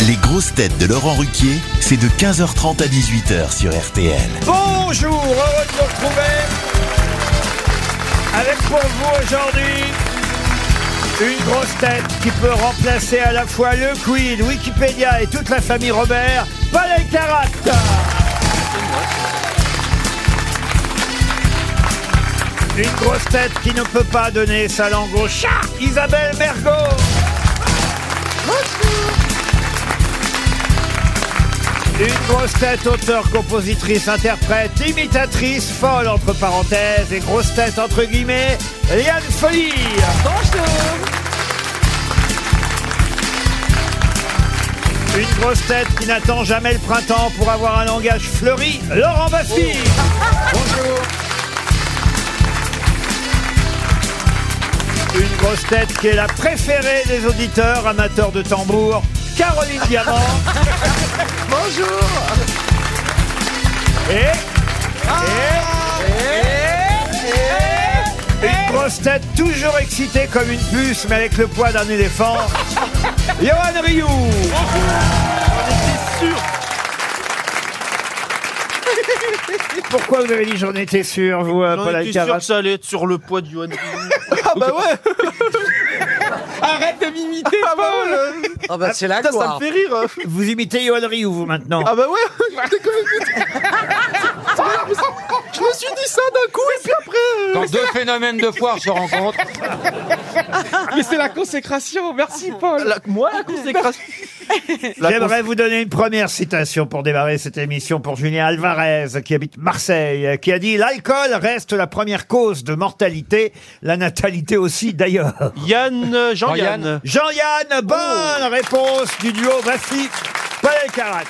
Les grosses têtes de Laurent Ruquier, c'est de 15h30 à 18h sur RTL. Bonjour, heureux de vous retrouver avec pour vous aujourd'hui une grosse tête qui peut remplacer à la fois le Queen, Wikipédia et toute la famille Robert, Paul Elkarat. Une grosse tête qui ne peut pas donner sa langue au chat, Isabelle Mergot. Une grosse tête, auteur, compositrice, interprète, imitatrice, folle entre parenthèses et grosse tête entre guillemets, Liane Folie. Une grosse tête qui n'attend jamais le printemps pour avoir un langage fleuri, Laurent Baffy. Bonjour. Une grosse tête qui est la préférée des auditeurs amateurs de tambour, Caroline Diamant. Bonjour. Et, et, une grosse tête toujours excitée comme une puce, mais avec le poids d'un éléphant, Johan Rioux. Pourquoi vous avez dit j'en étais sûr, vous, euh, J'en Paul étais sûr Alcaraz que ça allait être sur le poids du Ah bah ouais Arrête de m'imiter, Paul. Ah bah c'est la Putain, ça me fait rire. Vous imitez Johan Rioux, vous, maintenant. Ah bah ouais J'étais comme- Quand deux phénomènes de foire se rencontrent, Mais c'est la consécration, merci Paul. Moi la consécration. J'aimerais vous donner une première citation pour démarrer cette émission pour Julien Alvarez, qui habite Marseille, qui a dit « L'alcool reste la première cause de mortalité, la natalité aussi d'ailleurs Yann, euh, Jean-Yann. Jean-Yann, bonne réponse du duo Baffy Paul Elkarat.